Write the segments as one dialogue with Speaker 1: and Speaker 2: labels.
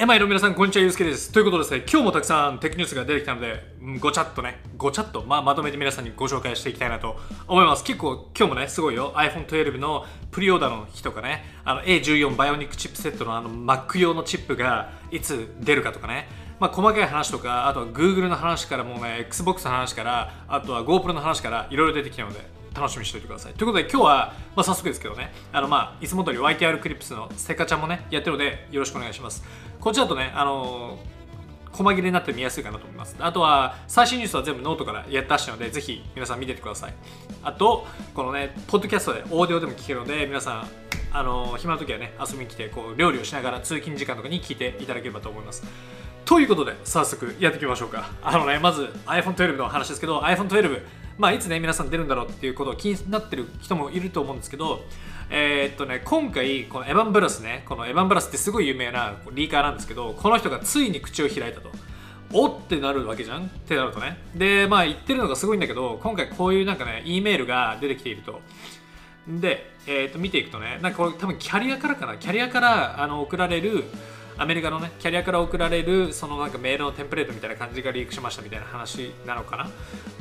Speaker 1: えまいの皆さん、こんにちは、ゆうすけです。ということでですね、今日もたくさんテクニュースが出てきたので、ごちゃっとね、ごちゃっと、まあ、まとめて皆さんにご紹介していきたいなと思います。結構、今日もね、すごいよ。iPhone 12のプリオーダーの日とかね、あの A14 バイオニックチップセットのあの Mac 用のチップがいつ出るかとかね、まあ、細かい話とか、あとは Google の話からもうね、Xbox の話から、あとは GoPro の話から、いろいろ出てきたので、楽しみにしておいてください。ということで今日は、まあ、早速ですけどね、あのまあいつも通り YTR クリップスのセカちゃんもね、やってるのでよろしくお願いします。こっちだとね、あのー細切れになって見やすいかなと思います。あとは最新ニュースは全部ノートからやったしたので、ぜひ皆さん見ててください。あと、このね、ポッドキャストでオーディオでも聞けるので、皆さん、あの暇な時はね、遊びに来て、こう料理をしながら通勤時間とかに聞いていただければと思います。ということで、早速やっていきましょうか。あのね、まず iPhone12 の話ですけど、iPhone12、まあ、いつね、皆さん出るんだろうっていうことを気になってる人もいると思うんですけど、えーっとね、今回、このエヴァン・ブラスね、このエヴァン・ブラスってすごい有名なリーカーなんですけど、この人がついに口を開いたと。おってなるわけじゃん？ってなるとね。で、まあ言ってるのがすごいんだけど、今回こういうなんかね、E メールが出てきていると。で、えー、と見ていくとね、なんかこれ多分キャリアからかな、キャリアからあの送られる、アメリカのね、キャリアから送られるそのなんかメールのテンプレートみたいな感じがリークしましたみたいな話なのかな。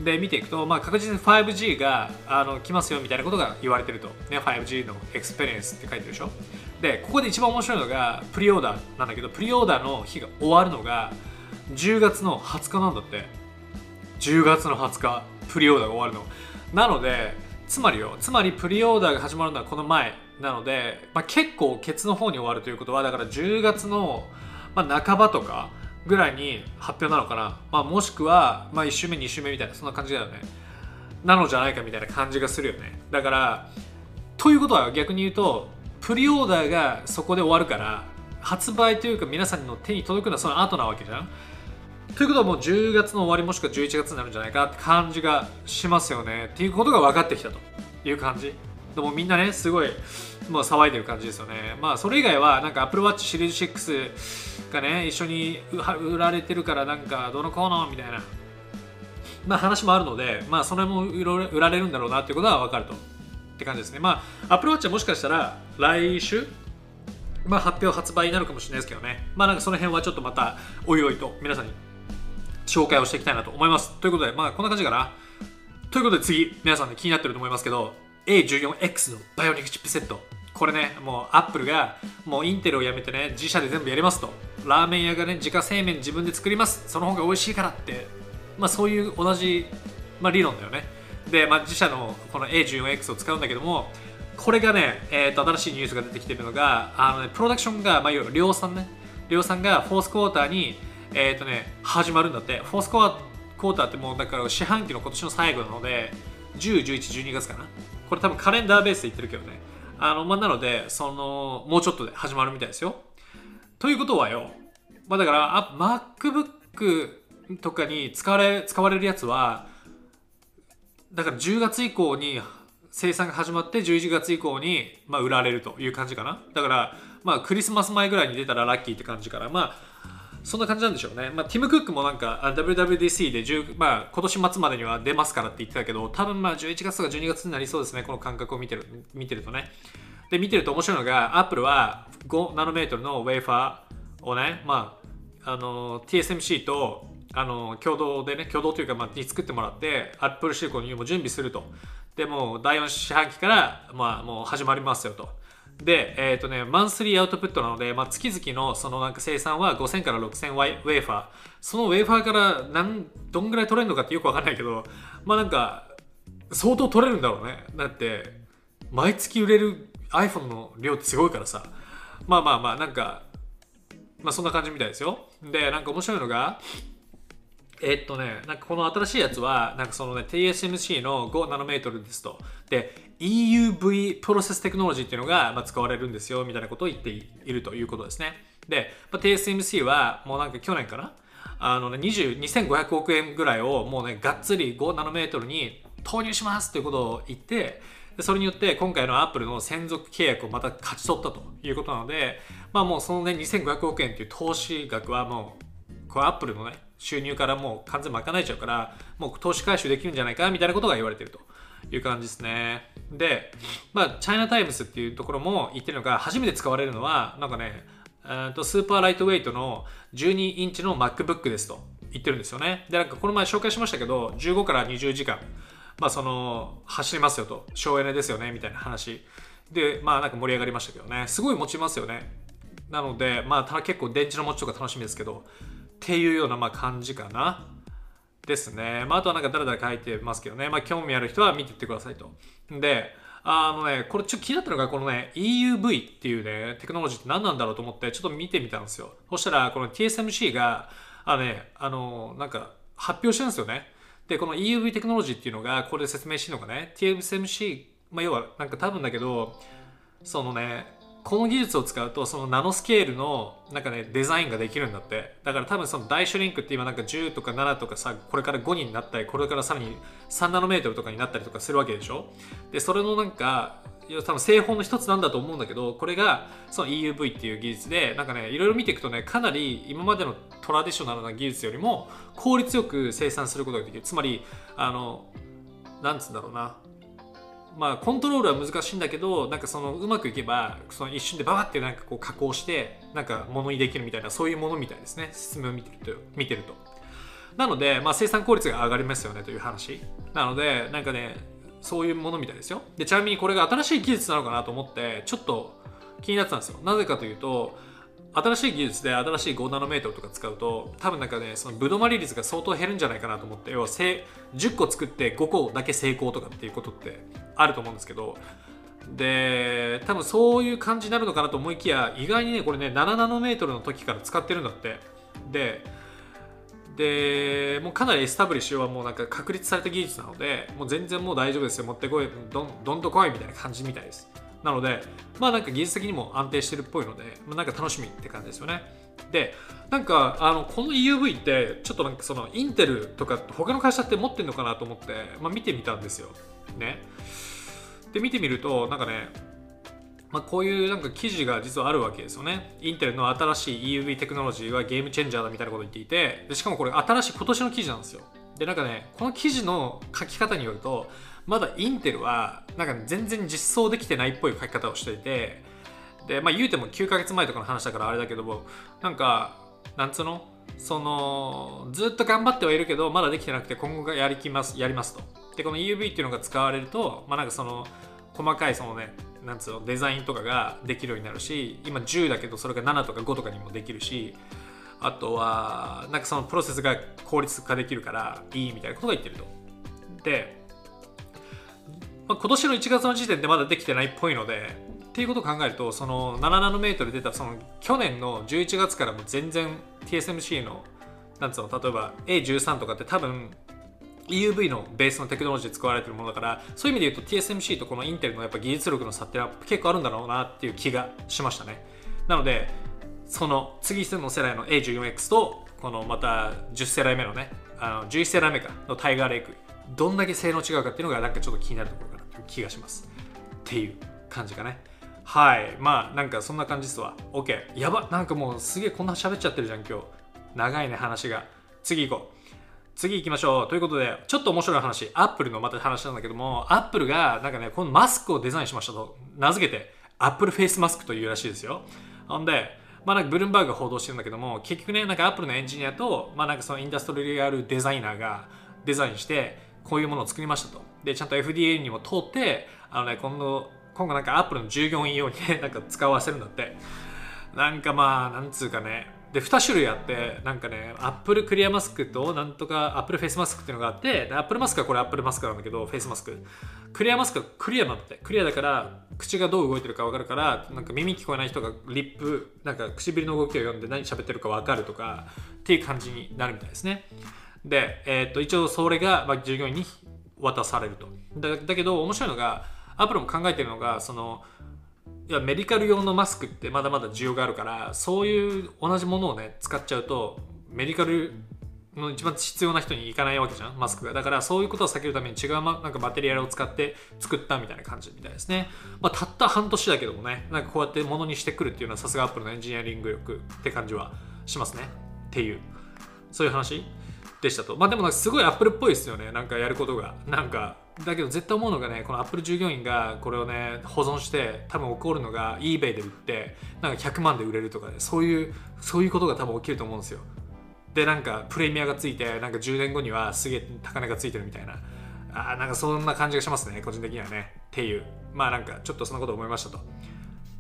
Speaker 1: で、見ていくと、まあ、確実に 5G があの来ますよみたいなことが言われてると。ね、5G の experience って書いてるでしょ。で、ここで一番面白いのがプリオーダーなんだけど、プリオーダーの日が終わるのが10月の20日なんだって。10月の20日、プリオーダーが終わるの。なので、つまりよ、つまりプリオーダーが始まるのはこの前なので、まあ、結構ケツの方に終わるということは、だから10月の、まあ、半ばとかぐらいに発表なのかな。まあ、もしくは、まあ、1週目、2週目みたいな、そんな感じだよね。なのじゃないかみたいな感じがするよね。だから、ということは逆に言うと、プリオーダーがそこで終わるから、発売というか皆さんの手に届くのはその後なわけじゃん。ということはもう10月の終わりもしくは11月になるんじゃないかって感じがしますよね。っていうことが分かってきたという感じ。でもみんなねすごいもう騒いでる感じですよね。まあそれ以外はなんか Apple Watch シリーズ6がね一緒に売られてるからなんかどのコーナーみたいな。まあ話もあるのでまあそれもいろ売られるんだろうなっていうことは分かるとって感じですね。まあ Apple Watch はもしかしたら来週まあ発表発売になるかもしれないですけどね。まあなんかその辺はちょっとまたおいおいと皆さんに紹介をしていきたいなと思います。ということで、まあこんな感じかな。ということで次、皆さんね気になってると思いますけど、A14X のバイオニックチップセット。これね、もうアップルがもうインテルをやめてね、自社で全部やりますと。ラーメン屋がね、自家製麺自分で作ります。その方が美味しいからって、まあそういう同じ、まあ、理論だよね。で、まあ自社のこの A14X を使うんだけども、これがね、えー、と新しいニュースが出てきてるのが、あのね、プロダクションが、まあ、要は量産ね、量産がフォースクォーターにえっ、とね、始まるんだって。フォースコアクォーターってもうだから四半期の今年の最後なので、10、11、12月かな。これ多分カレンダーベースで言ってるけどね。あの、まあ、なので、その、もうちょっとで始まるみたいですよ。ということはよ、まあだから、あ MacBook とかに使われ、使われるやつは、だから10月以降に生産が始まって11月以降に、まあ、売られるという感じかな。だから、まあ、クリスマス前ぐらいに出たらラッキーって感じから、まあ、そんな感じなんでしょうね。まあ、ティム・クックもなんか WWDC で10、まあ、今年末までには出ますからって言ってたけど、多分まあ11月とか12月になりそうですね、この感覚を見てる見てるとね。で、見てると面白いのが、Apple は5ナノメートルのウェーファーをね、まあ、あの TSMC とあの共同でね、共同というか、まあ、に作ってもらって、Apple シリコンにも準備すると。で、も第4四半期から、まあ、もう始まりますよと。で、えっ、とね、マンスリーアウトプットなので、まあ、月々のそのなんか生産は5000から6000ワイウェーファー。そのウェーファーからなんどんぐらい取れるのかってよくわかんないけど、まあなんか、相当取れるんだろうね。だって、毎月売れる iPhone の量ってすごいからさ。まあまあまあ、なんか、まあそんな感じみたいですよ。で、なんか面白いのが、えっとね、なんかこの新しいやつは、なんかそのね、TSMC の5ナノメートルですと。で、EUV プロセステクノロジーっていうのが、ま、使われるんですよ、みたいなことを言っているということですね。で、まあ、TSMC はもうなんか去年かなあのね、2500億円ぐらいをもうね、がっつり5ナノメートルに投入しますということを言って、でそれによって今回のアップルの専属契約をまた勝ち取ったということなので、まあもうそのね、2500億円っていう投資額はもう、これアップルのね、収入からもう完全賄えちゃうから、もう投資回収できるんじゃないかみたいなことが言われてるという感じですね。で、まあ、チャイナタイムスっていうところも言ってるのが、初めて使われるのは、なんかね、とスーパーライトウェイトの12インチの MacBook ですと言ってるんですよね。で、なんかこの前紹介しましたけど、15から20時間、まあその、走りますよと、省エネですよね、みたいな話。で、まあなんか盛り上がりましたけどね、すごい持ちますよね。なので、まあた結構電池の持ちとか楽しみですけど、っていうようなまあ感じかな。ですね。まああとはなんかだらだら書いてますけどね、まあ興味ある人は見ていってくださいと。で、あのね、これちょっと気になったのが、このね、EUV っていうね、テクノロジーって何なんだろうと思って、ちょっと見てみたんですよ。そしたら、この TSMC が、あのね、あの、なんか、発表してるんですよね。で、この EUV テクノロジーっていうのが、これで説明してるのがね、TSMC、まあ、要は、なんか多分だけど、そのね、この技術を使うと、そのナノスケールの、なんかね、デザインができるんだって。だから多分その大シュリンクって今なんか10とか7とかさ、これから5になったり、これからさらに3ナノメートルとかになったりとかするわけでしょ？で、それのなんか、多分製法の一つなんだと思うんだけどこれがその EUV っていう技術でなんかねいろいろ見ていくとねかなり今までのトラディショナルな技術よりも効率よく生産することができるつまりあのなんつうんだろうなまあコントロールは難しいんだけどなんかそのうまくいけばその一瞬でババってなんかこう加工してなんか物にできるみたいなそういうものみたいですね。説明を見てると見てると。なので、まあ、生産効率が上がりますよねという話。なのでなんかねそういうものみたいですよ。でちなみにこれが新しい技術なのかなと思ってちょっと気になってたんですよ。なぜかというと新しい技術で新しい5ナノメートルとか使うと多分なんかねそのブドマリ率が相当減るんじゃないかなと思って要は10個作って5個だけ成功とかっていうことってあると思うんですけどで多分そういう感じになるのかなと思いきや意外にねこれね7ナノメートルの時から使ってるんだって。ででもうかなりエスタブリッシュはもうなんか確立された技術なのでもう全然もう大丈夫ですよ。持ってこい。どんどんと来いみたいな感じみたいです。なのでまあなんか技術的にも安定してるっぽいので、まあ、なんか楽しみって感じですよねでなんかあのこの EUV ってちょっとなんかそのインテルとか他の会社って持ってるのかなと思って、まあ、見てみたんですよねで見てみるとなんかねまあ、こういうなんか記事が実はあるわけですよね。インテルの新しい EUV テクノロジーはゲームチェンジャーだみたいなことを言っていて、でしかもこれ新しい今年の記事なんですよ。で、なんかね、この記事の書き方によると、まだインテルはなんか全然実装できてないっぽい書き方をしていて、で、まあ言うても9ヶ月前とかの話だからあれだけども、なんか、なんつうの？その、ずっと頑張ってはいるけど、まだできてなくて今後がやりきます、やりますと。で、この EUV っていうのが使われると、まあなんかその、細かいそのね、なんつうの？デザインとかができるようになるし今10だけどそれが7とか5とかにもできるしあとはなんかそのプロセスが効率化できるからいいみたいなことが言ってると。で、まあ、今年の1月の時点でまだできてないっぽいのでっていうことを考えるとその7ナノメートル出たその去年の11月からも全然 TSMC のなんつうの例えば A13 とかって多分 EUV のベースのテクノロジー使われてるものだからそういう意味で言うと TSMC とこのインテルのやっぱ技術力の差っては結構あるんだろうなっていう気がしましたね。なのでその次の世代の A14X とこのまた10世代目のねあの11世代目かのタイガーレイクどんだけ性能違うかっていうのがなんかちょっと気になるところか気がします。っていう感じかね。はい。まあなんかそんな感じですわ。OK やばなんかもうすげえこんな喋っちゃってるじゃん今日。長いね話が。次行こう。次行きましょう。ということで、ちょっと面白い話、アップルのまた話なんだけども、アップルがなんかね、このマスクをデザインしましたと名付けて、アップルフェイスマスクというらしいですよ。ほんで、まあなんかブルームバーグが報道してるんだけども、結局ね、なんかアップルのエンジニアと、まあなんかそのインダストリアルデザイナーがデザインして、こういうものを作りましたと。で、ちゃんと FDA にも通って、あのね、今度、今後なんかアップルの従業員用にね、なんか使わせるんだって。なんかまあ、なんつうかね、で2種類あってなんかねアップルクリアマスクとなんとかアップルフェイスマスクっていうのがあってアップルマスクはこれアップルマスクなんだけどフェイスマスククリアマスクはクリアなんだってクリアだから口がどう動いてるか分かるからなんか耳聞こえない人が lip なんか唇の動きを読んで何喋ってるか分かるとかっていう感じになるみたいですねで、えー、っと一応それが、ま、従業員に渡されると。だだけど面白いのがアップルも考えてるのがそのいやメディカル用のマスクってまだまだ需要があるからそういう同じものをね使っちゃうとメディカルの一番必要な人に行かないわけじゃんマスクが。だからそういうことを避けるために違う、ま、なんかバテリアルを使って作ったみたいな感じみたいですね、まあ、たった半年だけどもねなんかこうやってものにしてくるっていうのはさすがアップルのエンジニアリング力って感じはしますね。っていう。そういう話。でしたと。まあでもなんかすごいアップルっぽいですよね。なんかやることが。なんかだけど絶対思うのがねこのアップル従業員がこれをね保存して多分起こるのが eBay で売ってなんか100万で売れるとかねそういうそういうことが多分起きると思うんですよ。でなんかプレミアがついてなんか10年後にはすげえ高値がついてるみたいな。あーなんかそんな感じがしますね個人的にはね。っていう。まあなんかちょっとそんなこと思いましたと。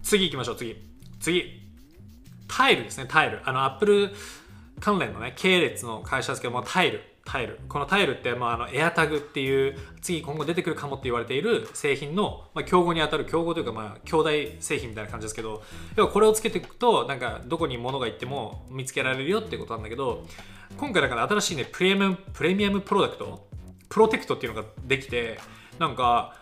Speaker 1: 次行きましょう次。次。タイルですねタイル。あのアップル関連のね系列の会社ですけどもタイルタイル。このタイルって、まあ、あのエアタグっていう次今後出てくるかもって言われている製品の、まあ、競合に当たる競合というか、まあ、兄弟製品みたいな感じですけど要はこれをつけていくとなんかどこに物が行っても見つけられるよってことなんだけど今回だから新しいねプレミアムプレミアムプロダクトプロテクトっていうのができてなんか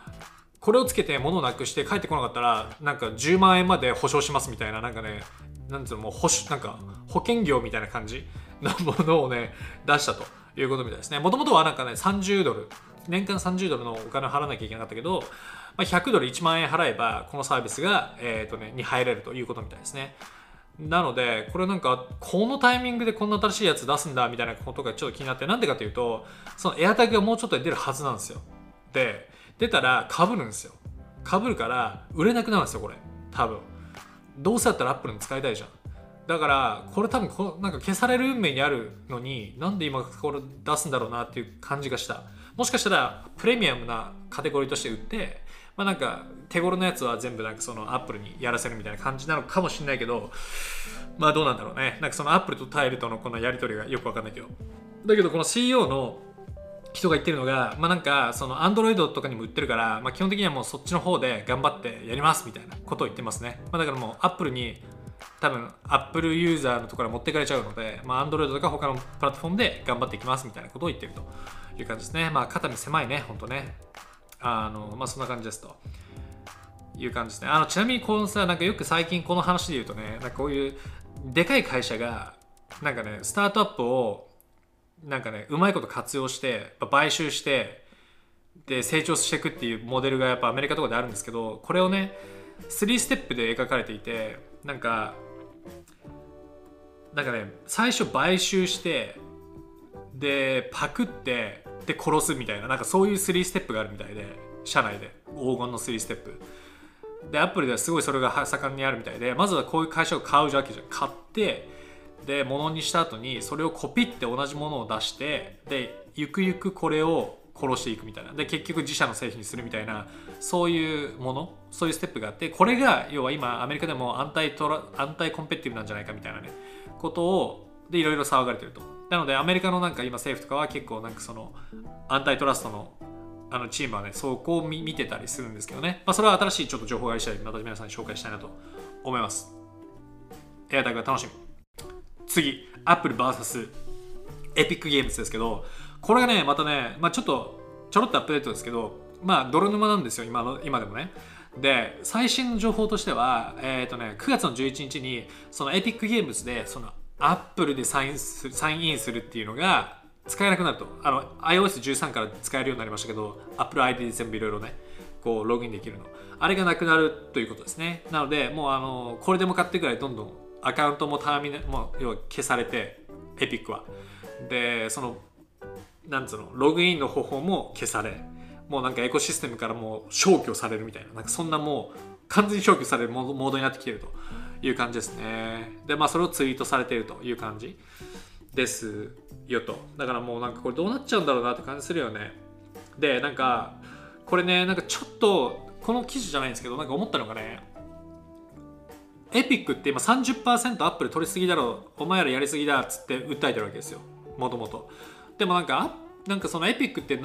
Speaker 1: これをつけて物をなくして帰ってこなかったらなんか10万円まで保証しますみたいななんかねなんつうのもう保なんか保険業みたいな感じのものをね出したということみたいですね。もともとはなんかね30ドル年間30ドルのお金を払わなきゃいけなかったけど、まあ、100ドル1万円払えばこのサービスが、えーとね、に入れるということみたいですね。なのでこれなんかこのタイミングでこんな新しいやつ出すんだみたいなことがちょっと気になってなんでかというとそのエアタグがもうちょっとで出るはずなんですよ。で出たらかぶるんですよかぶるから売れなくなるんですよこれ多分どうせだったらアップルに使いたいじゃんだからこれ多分こなんか消される運命にあるのになんで今これ出すんだろうなっていう感じがしたもしかしたらプレミアムなカテゴリーとして売ってまあなんか手頃なやつは全部なんかそのアップルにやらせるみたいな感じなのかもしれないけどまあどうなんだろうねなんかそのアップルとタイルとのこのやり取りがよくわかんないけどだけどこの CEO の人が言ってるのが、まあ、なんかその Android とかにも売ってるから、まあ、基本的にはもうそっちの方で頑張ってやりますみたいなことを言ってますね、まあ、だからもう Apple に多分 Apple ユーザーのところから持ってかれちゃうので、まあ、Android とか他のプラットフォームで頑張っていきますみたいなことを言ってるという感じですね。まあ肩身狭いね本当ね。あのまあそんな感じですと。いう感じですね。あのちなみにこのさなんかよく最近この話で言うとねなんかこういうでかい会社がなんかねスタートアップをなんかねうまいこと活用して買収してで成長していくっていうモデルがやっぱアメリカとかであるんですけどこれをね3ステップで描かれていてなんかなんかね最初買収してでパクってで殺すみたいななんかそういう3ステップがあるみたいで社内で。黄金の3ステップ。でアップルではすごいそれが盛んにあるみたいでまずはこういう会社を買うわけじゃん買ってで物にした後にそれをコピって同じものを出してでゆくゆくこれを殺していくみたいな。で結局自社の製品にするみたいなそういうものそういうステップがあってこれが要は今アメリカでもアンタイトラアンタイコンペティブなんじゃないかみたいなねことをでいろいろ騒がれてるとなのでアメリカのなんか今政府とかは結構なんかそのアンタイトラストのあのチームはねそこを見見てたりするんですけどね、まあ、それは新しいちょっと情報があり次第また皆さんに紹介したいなと思います。エアタグが楽しみ。次、アップル VS エピックゲームズですけど、これがね、またね、まあ、ちょっとちょろっとアップデートですけど、まあ、泥沼なんですよ、今の今でもね。で、最新の情報としては、えっ、ー、とね、9月の11日に、そのエピックゲームズで、そのアップルでサインすサインインするっていうのが使えなくなると。あの、iOS13 から使えるようになりましたけど、Apple ID で全部いろいろね、こう、ログインできるの。あれがなくなるということですね。なので、もう、あの、これでも買ってくらいどんどんアカウントもターミナもう要は消されてエピックは。でそのなんつうのログインの方法も消されもうなんかエコシステムからもう消去されるみたいな。なんかそんなもう完全に消去されるモードになってきてるという感じですね。でまあそれをツイートされているという感じですよと。だからもうなんかこれどうなっちゃうんだろうなって感じするよね。でなんかこれねなんかちょっとこの記事じゃないんですけどなんか思ったのがねエピックって今30%アップル取りすぎだろお前らやりすぎだっつって訴えてるわけですよ。もともとでもなんかなんかそのエピックって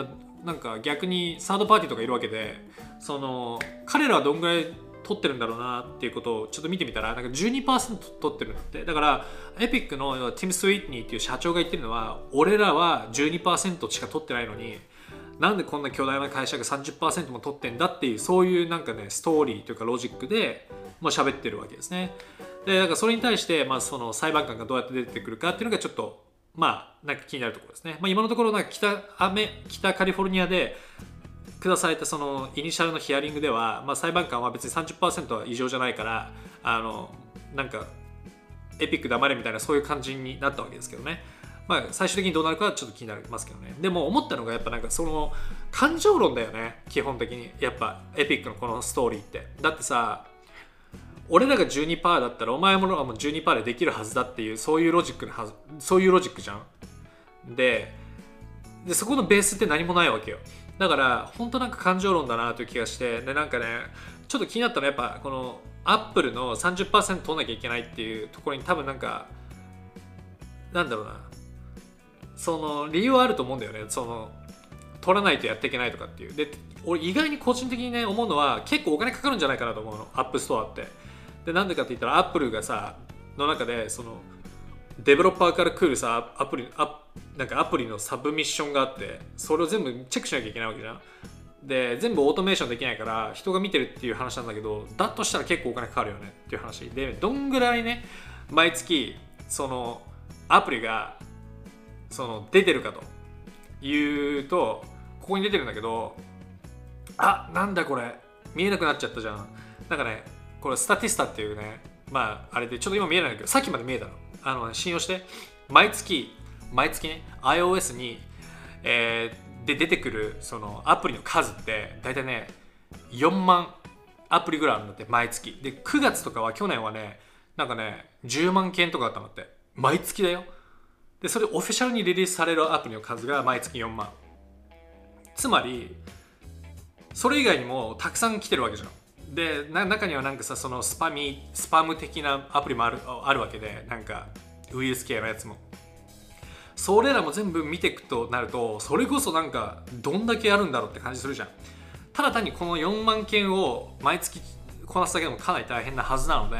Speaker 1: なんか逆にサードパーティーとかいるわけでその彼らはどんぐらい取ってるんだろうなっていうことをちょっと見てみたらなんか12%取ってるんだって。だからエピックのティム・スウィートニーっていう社長が言ってるのは俺らは12%しか取ってないのになんでこんな巨大な会社が30%も取ってんだっていうそういうなんかねストーリーというかロジックでもう喋ってるわけですね。でだからそれに対して、まあ、その裁判官がどうやって出てくるかっていうのがちょっとまあなんか気になるところですね。まあ、今のところなんか北アメ北カリフォルニアで下されたその initial のヒアリングでは、まあ、裁判官は別に30%は異常じゃないからあのなんかエピック黙れみたいなそういう感じになったわけですけどね。まあ、最終的にどうなるかはちょっと気になりますけどね。でも思ったのがやっぱなんかその感情論だよね。基本的に。やっぱエピックのこのストーリーって。だってさ俺らが12%だったらお前ものがもう12%でできるはずだっていうそういうロジックのはずそういうロジックじゃん。ででそこのベースって何もないわけよ。だから本当なんか感情論だなという気がしてでなんかねちょっと気になったのはやっぱこのアップルの30%取らなきゃいけないっていうところに多分なんかなんだろうな。その理由はあると思うんだよね。その取らないとやっていけないとかっていう。で俺意外に個人的にね思うのは結構お金かかるんじゃないかなと思うの。アップストアって。でなんでかって言ったらアップルがさの中でそのデベロッパーから来るさアプリアなんかアプリの submission があってそれを全部チェックしなきゃいけないわけじゃん。で全部オートメーションできないから人が見てるっていう話なんだけどだとしたら結構お金かかるよねっていう話。でどんぐらいね毎月そのアプリがその出てるかというとここに出てるんだけどあなんだこれ。見えなくなっちゃったじゃん。なんかねこれスタティスタっていうねまああれでちょっと今見えないんだけどさっきまで見えたの。あの信用して。毎月毎月ね iOS に、えー、で出てくるそのアプリの数って大体ね4万アプリぐらいあるんだって毎月。で9月とかは去年はねなんかね10万件とかあったんだって。毎月だよ。でそれオフィシャルにリリースされるアプリの数が毎月4万。つまりそれ以外にもたくさん来てるわけじゃん。で中にはなんかさそのスパミスパム的なアプリもあるあるわけでなんかウイルス系のやつも。それらも全部見ていくとなるとそれこそなんかどんだけあるんだろうって感じするじゃん。ただ単にこの4万件を毎月こなすだけでもかなり大変なはずなのでっ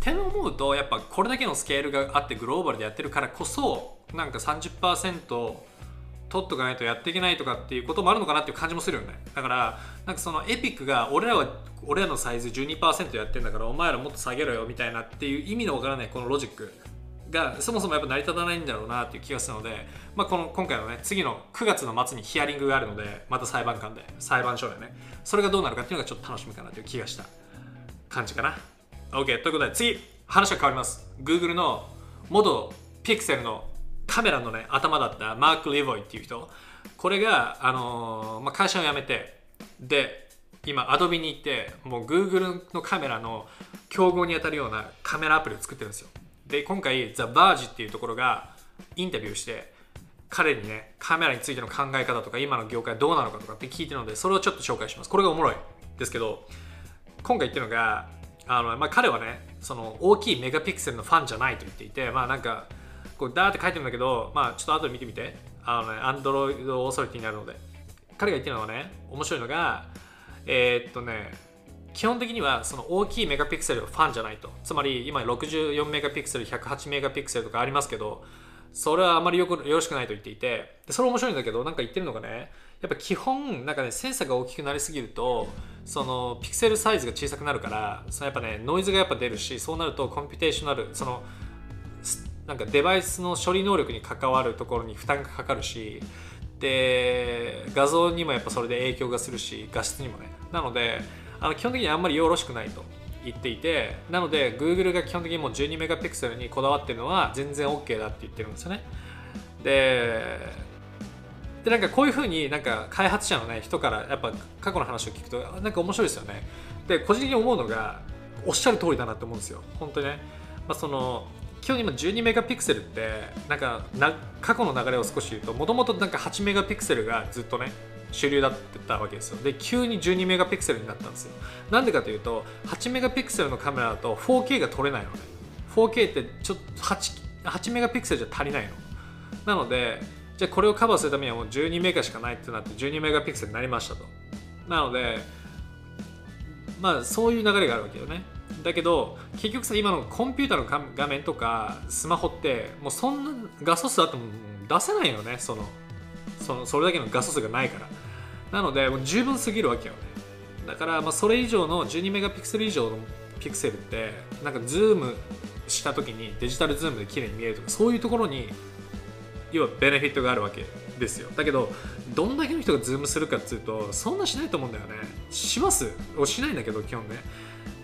Speaker 1: て思うとやっぱこれだけのスケールがあってグローバルでやってるからこそなんか30%取っとかないとやっていけないとかっていうこともあるのかなっていう感じもするよね。だからなんかそのエピックが俺らは俺らのサイズ12%やってんだからお前らもっと下げろよみたいなっていう意味のわからないこのロジックがそもそもやっぱ成り立たないんだろうなっていう気がするので、まあ、この今回のね次の9月の末にヒアリングがあるのでまた裁判官で裁判所でねそれがどうなるかっていうのがちょっと楽しみかなという気がした感じかな。OK ということで次話が変わります。Google の元ピクセルのカメラのね頭だったマーク・リボイっていう人。これが、あのー、まあ、会社を辞めてで今アドビに行ってもう Google のカメラの競合に当たるようなカメラアプリを作ってるんですよ。で今回 The Verge っていうところがインタビューして彼にねカメラについての考え方とか今の業界どうなのかとかって聞いてるのでそれをちょっと紹介します。これがおもろい。ですけど今回言ってるのがあの、まあ、彼はねその大きいメガピクセルのファンじゃないと言っていてまあなんかこうダーって書いてるんだけどまあちょっと後で見てみて。あのね Android オーソリティになるので。彼が言ってるのはね面白いのがえー、っとね基本的にはその大きいメガピクセルはファンじゃないと。つまり今64メガピクセル108メガピクセルとかありますけどそれはあまりよくよろしくないと言っていて。でそれ面白いんだけどなんか言ってるのがねやっぱ基本なんかねセンサーが大きくなりすぎるとそのピクセルサイズが小さくなるからそのやっぱねノイズがやっぱ出るしそうなるとコンピュテーショナルそのなんかデバイスの処理能力に関わるところに負担がかかるしで画像にもやっぱそれで影響がするし画質にもね。なのであの基本的にあんまりよろしくないと言っていてなので Google が基本的にもう12メガピクセルにこだわってるのは全然 OK だって言ってるんですよね。ででなんかこういうふうになんか開発者の、ね、人からやっぱ過去の話を聞くとなんか面白いですよね。で個人的に思うのがおっしゃる通りだなって思うんですよ。本当にね、まあ、その基本今12メガピクセルってなんかな過去の流れを少し言うともともと8メガピクセルがずっとね主流だったわけですよ。で急に12メガピクセルになったんですよ。なんでかというと8メガピクセルのカメラだと 4K が撮れないのね。4K ってちょっと 8, 8メガピクセルじゃ足りないの。なのでじゃあこれをカバーするためにはもう12メガしかないってなって12メガピクセルになりましたと。なのでまあそういう流れがあるわけよね。だけど結局さ今のコンピューターの画面とかスマホってもうそんな画素数あっても出せないよねそのそのそれだけの画素数がないから。なのでもう十分すぎるわけよね。だからまあそれ以上の12メガピクセル以上のピクセルってなんかズームした時にデジタルズームで綺麗に見えるとかそういうところに要はベネフィットがあるわけですよ。だけどどんだけの人がズームするかっつうとそんなしないと思うんだよね。しますしないんだけど基本ね。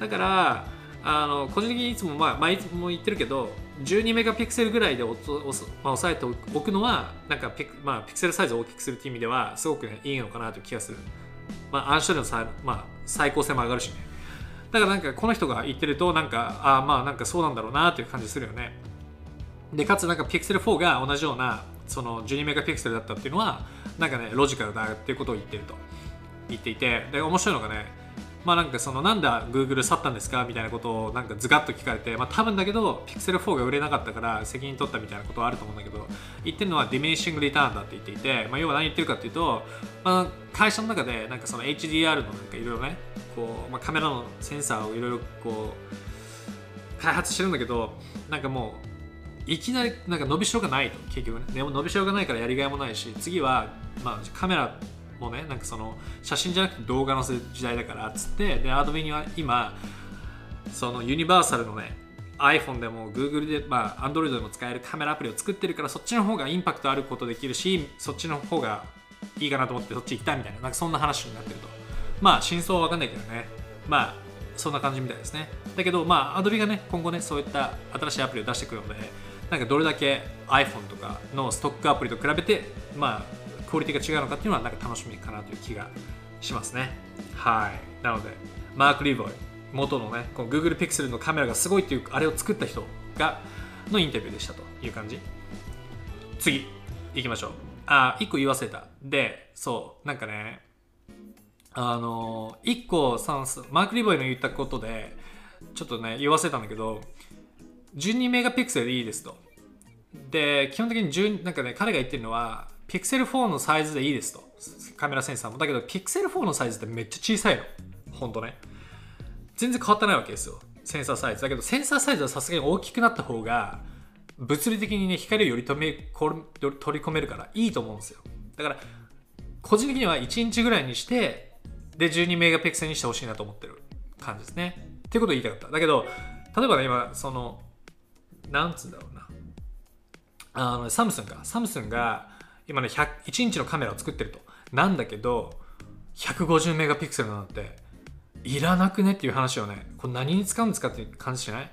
Speaker 1: だからあの個人的にいつも、まあ、まあ、いつも言ってるけど12メガピクセルぐらいでおとおまあ、抑えておくのはなんかピク,、まあ、ピクセルサイズを大きくするっていう意味ではすごく、ね、いいのかなという気がする、まあ、暗視のさ、まあ、最高性も上がるしね。だからなんかこの人が言ってるとなんかあまあなんかそうなんだろうなという感じするよね。でかつなんかピクセル4が同じようなその12メガピクセルだったっていうのはなんかねロジカルだっていうことを言ってると。言っていて。で面白いのがねまあなんかそのなんだ Google 去ったんですかみたいなことをなんかズガッと聞かれて、まあ多分だけど Pixel 4が売れなかったから責任取ったみたいなことはあると思うんだけど言ってるのはディミニッシングリターンだって言っていて、まあ要は何言ってるかっていうと、まあ会社の中でなんかその HDR のなんかいろいろね、こう、まあカメラのセンサーをいろいろこう開発してるんだけど、なんかもういきなりなんか伸びしろがないと結局ね。伸びしろがないからやりがいもないし次はまあカメラもうねなんかその写真じゃなくて動画載せる時代だからっつってでアドビには今そのユニバーサルのね iPhone でも Google で、まあ、Android でも使えるカメラアプリを作ってるからそっちの方がインパクトあることできるしそっちの方がいいかなと思ってそっち行きたいみたいななんかそんな話になってると。まあ真相は分かんないけどね。まあそんな感じみたいですね。だけどまあ Adobe がね今後ねそういった新しいアプリを出してくるのでなんかどれだけ iPhone とかのストックアプリと比べてまあクオリティが違うのかっていうのはなんか楽しみかなという気がしますね。はい。なのでマーク・リーボイ元のねこの Google Pixel のカメラがすごいっていうあれを作った人がのインタビューでしたという感じ。次行きましょう。あ1個言い忘れた。でそうなんかねあの1個マーク・リーボイの言ったことでちょっとね言わせたんだけど12メガピクセルでいいですと。で基本的に10なんかね彼が言ってるのは Pixel 4のサイズでいいですと。カメラセンサーも。だけど Pixel 4のサイズってめっちゃ小さいの。ほんとね。全然変わってないわけですよ。センサーサイズ。だけどセンサーサイズはさすがに大きくなった方が物理的にね、光をより止め取り込めるからいいと思うんですよ。だから個人的には1インチぐらいにしてで12メガピクセルにしてほしいなと思ってる感じですね。っていうことを言いたかった。だけど例えばね、今そのなんつうんだろうな。あのサムスンか。サムスンが今ね1 1インチのカメラを作ってると。なんだけど150メガピクセルなんていらなくねっていう話をねこれ何に使うんですかって感じしない？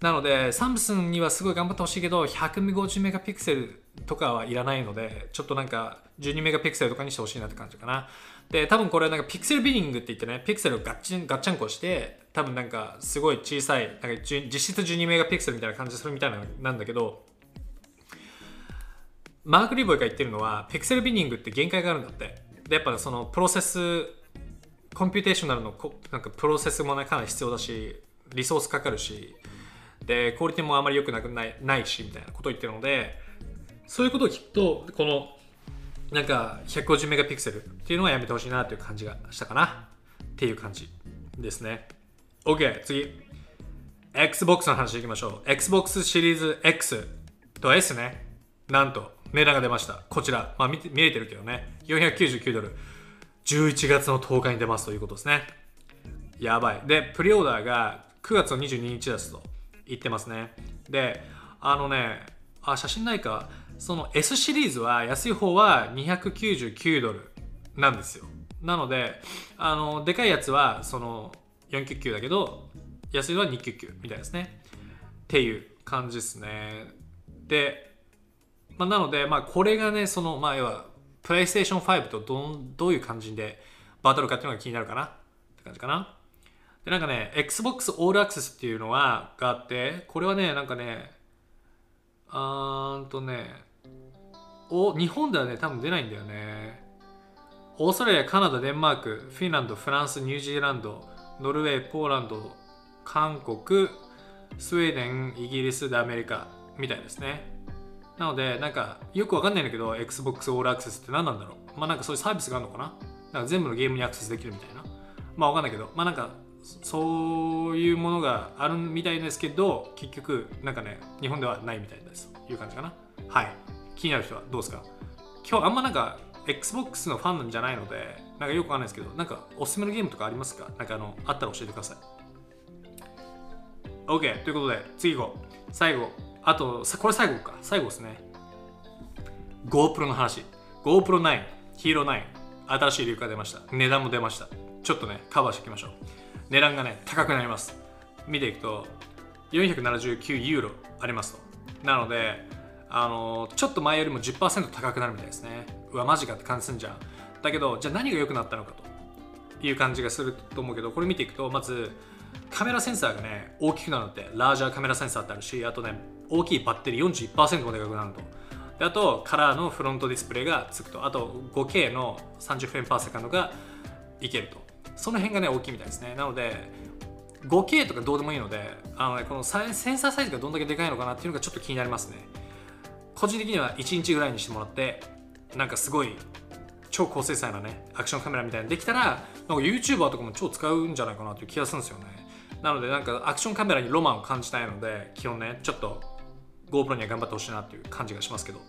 Speaker 1: なのでサムスンにはすごい頑張ってほしいけど150メガピクセルとかはいらないのでちょっとなんか12メガピクセルとかにしてほしいなって感じかな。で多分これなんか pixel binning って言ってねピクセルをガッチンガッチャンコして多分なんかすごい小さいなんか実質12メガピクセルみたいな感じするみたいななんだけどマーク・リボイが言ってるのは pixel binning って限界があるんだって。でやっぱそのプロセス computational のなんかプロセスもねかなり必要だしリソースかかるしでクオリティもあまり良くなくないないしみたいなことを言ってるのでそういうことを聞くとこのなんか150メガピクセルっていうのはやめてほしいなという感じがしたかな。っていう感じですね。OK 次。Xbox の話いきましょう。Xbox シリーズ X と S ね。なんと。値段が出ました。こちら、まあ見見えてるけどね、499ドル。11月の10日に出ますということですね。やばい。で、プリオーダーが9月の22日ですと言ってますね。で、あのね、あ、写真ないか。その S シリーズは安い方は299ドルなんですよ。なので、あの、でかいやつはその499だけど、安いのは299みたいですね。っていう感じですね。で、まあ、なので、まあ、これがね、その、まあ、要は、プレイステーション5とどどういう感じでバトルかっていうのが気になるかな？って感じかな？で、なんかね、Xbox All Access っていうのは、があって、これはね、なんかね、あーんとね、お、日本ではね、多分出ないんだよね。オーストラリア、カナダ、デンマーク、フィンランド、フランス、ニュージーランド、ノルウェー、ポーランド、韓国、スウェーデン、イギリスでアメリカみたいですね。なので、なんか、よくわかんないんだけど、Xbox All Access って何なんだろう。まあなんかそういうサービスがあるのかななんか全部のゲームにアクセスできるみたいな。まあわかんないけど、まあなんか、そういうものがあるみたいですけど、結局、なんかね、日本ではないみたいですいう感じかな。はい。気になる人はどうですか？今日あんまなんか、Xbox のファンなんじゃないので、なんかよくわかんないですけど、なんかおすすめのゲームとかありますか？なんかあの、あったら教えてください。OK、ということで、次行こう。最後、あと、これ最後か。最後ですね。GoPro の話。GoPro9、Hero9、新しい理由が出ました。値段も出ました。ちょっとね、カバーしていきましょう。値段がね、高くなります。見ていくと、479ユーロ。ありますとなのであのちょっと前よりも10%高くなるみたいですねうわマジかって感じすんじゃんだけどじゃあ何が良くなったのかという感じがすると思うけどこれ見ていくとまずカメラセンサーがね大きくなるのって larger camera sensor ってあるしあとね大きいバッテリー41%もでかくなると。であとカラーのフロントディスプレイがつくと。あと 5K の30 frame per second がいけると。その辺がね大きいみたいですね。なので 5K とかどうでもいいのであの、ね、このセンサーサイズがどんだけでかいのかなっていうのがちょっと気になりますね。個人的には1インチぐらいにしてもらってなんかすごい超高精細なねアクションカメラみたいにできたらなんか YouTuber とかも超使うんじゃないかなという気がするんですよね。なのでなんかアクションカメラにロマンを感じたいので基本ねちょっと GoPro には頑張ってほしいなっていう感じがしますけど。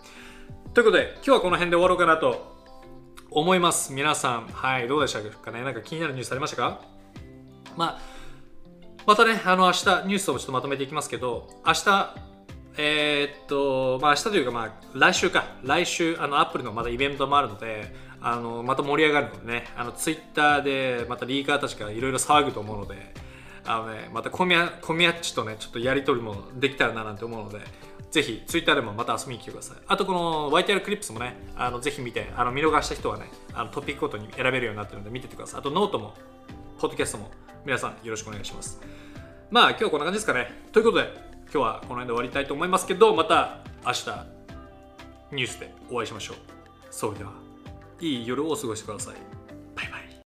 Speaker 1: ということで今日はこの辺で終わろうかなと思います。皆さんはいどうでしたかね？なんか気になるニュースありましたか？まあまたねあの明日ニュースをちょっとまとめていきますけど明日えー、っとまあ明日というかまあ来週か。来週あのアップルのまたイベントもあるのであのまた盛り上がるのでね。あのツイッターでまたリーカーたちがいろいろ騒ぐと思うのであのねまたコミャコミャッチとねちょっとやり取りもできたらななんて思うのでぜひツイッターでもまた遊びに来てください。あとこの YTR クリップスもね、あのぜひ見て、あの見逃した人はね、あのトピックごとに選べるようになってるので見ててください。あとノートも、ポッドキャストも皆さんよろしくお願いします。まあ今日はこんな感じですかね。ということで、今日はこの辺で終わりたいと思いますけど、また明日ニュースでお会いしましょう。それでは、いい夜をお過ごしてください。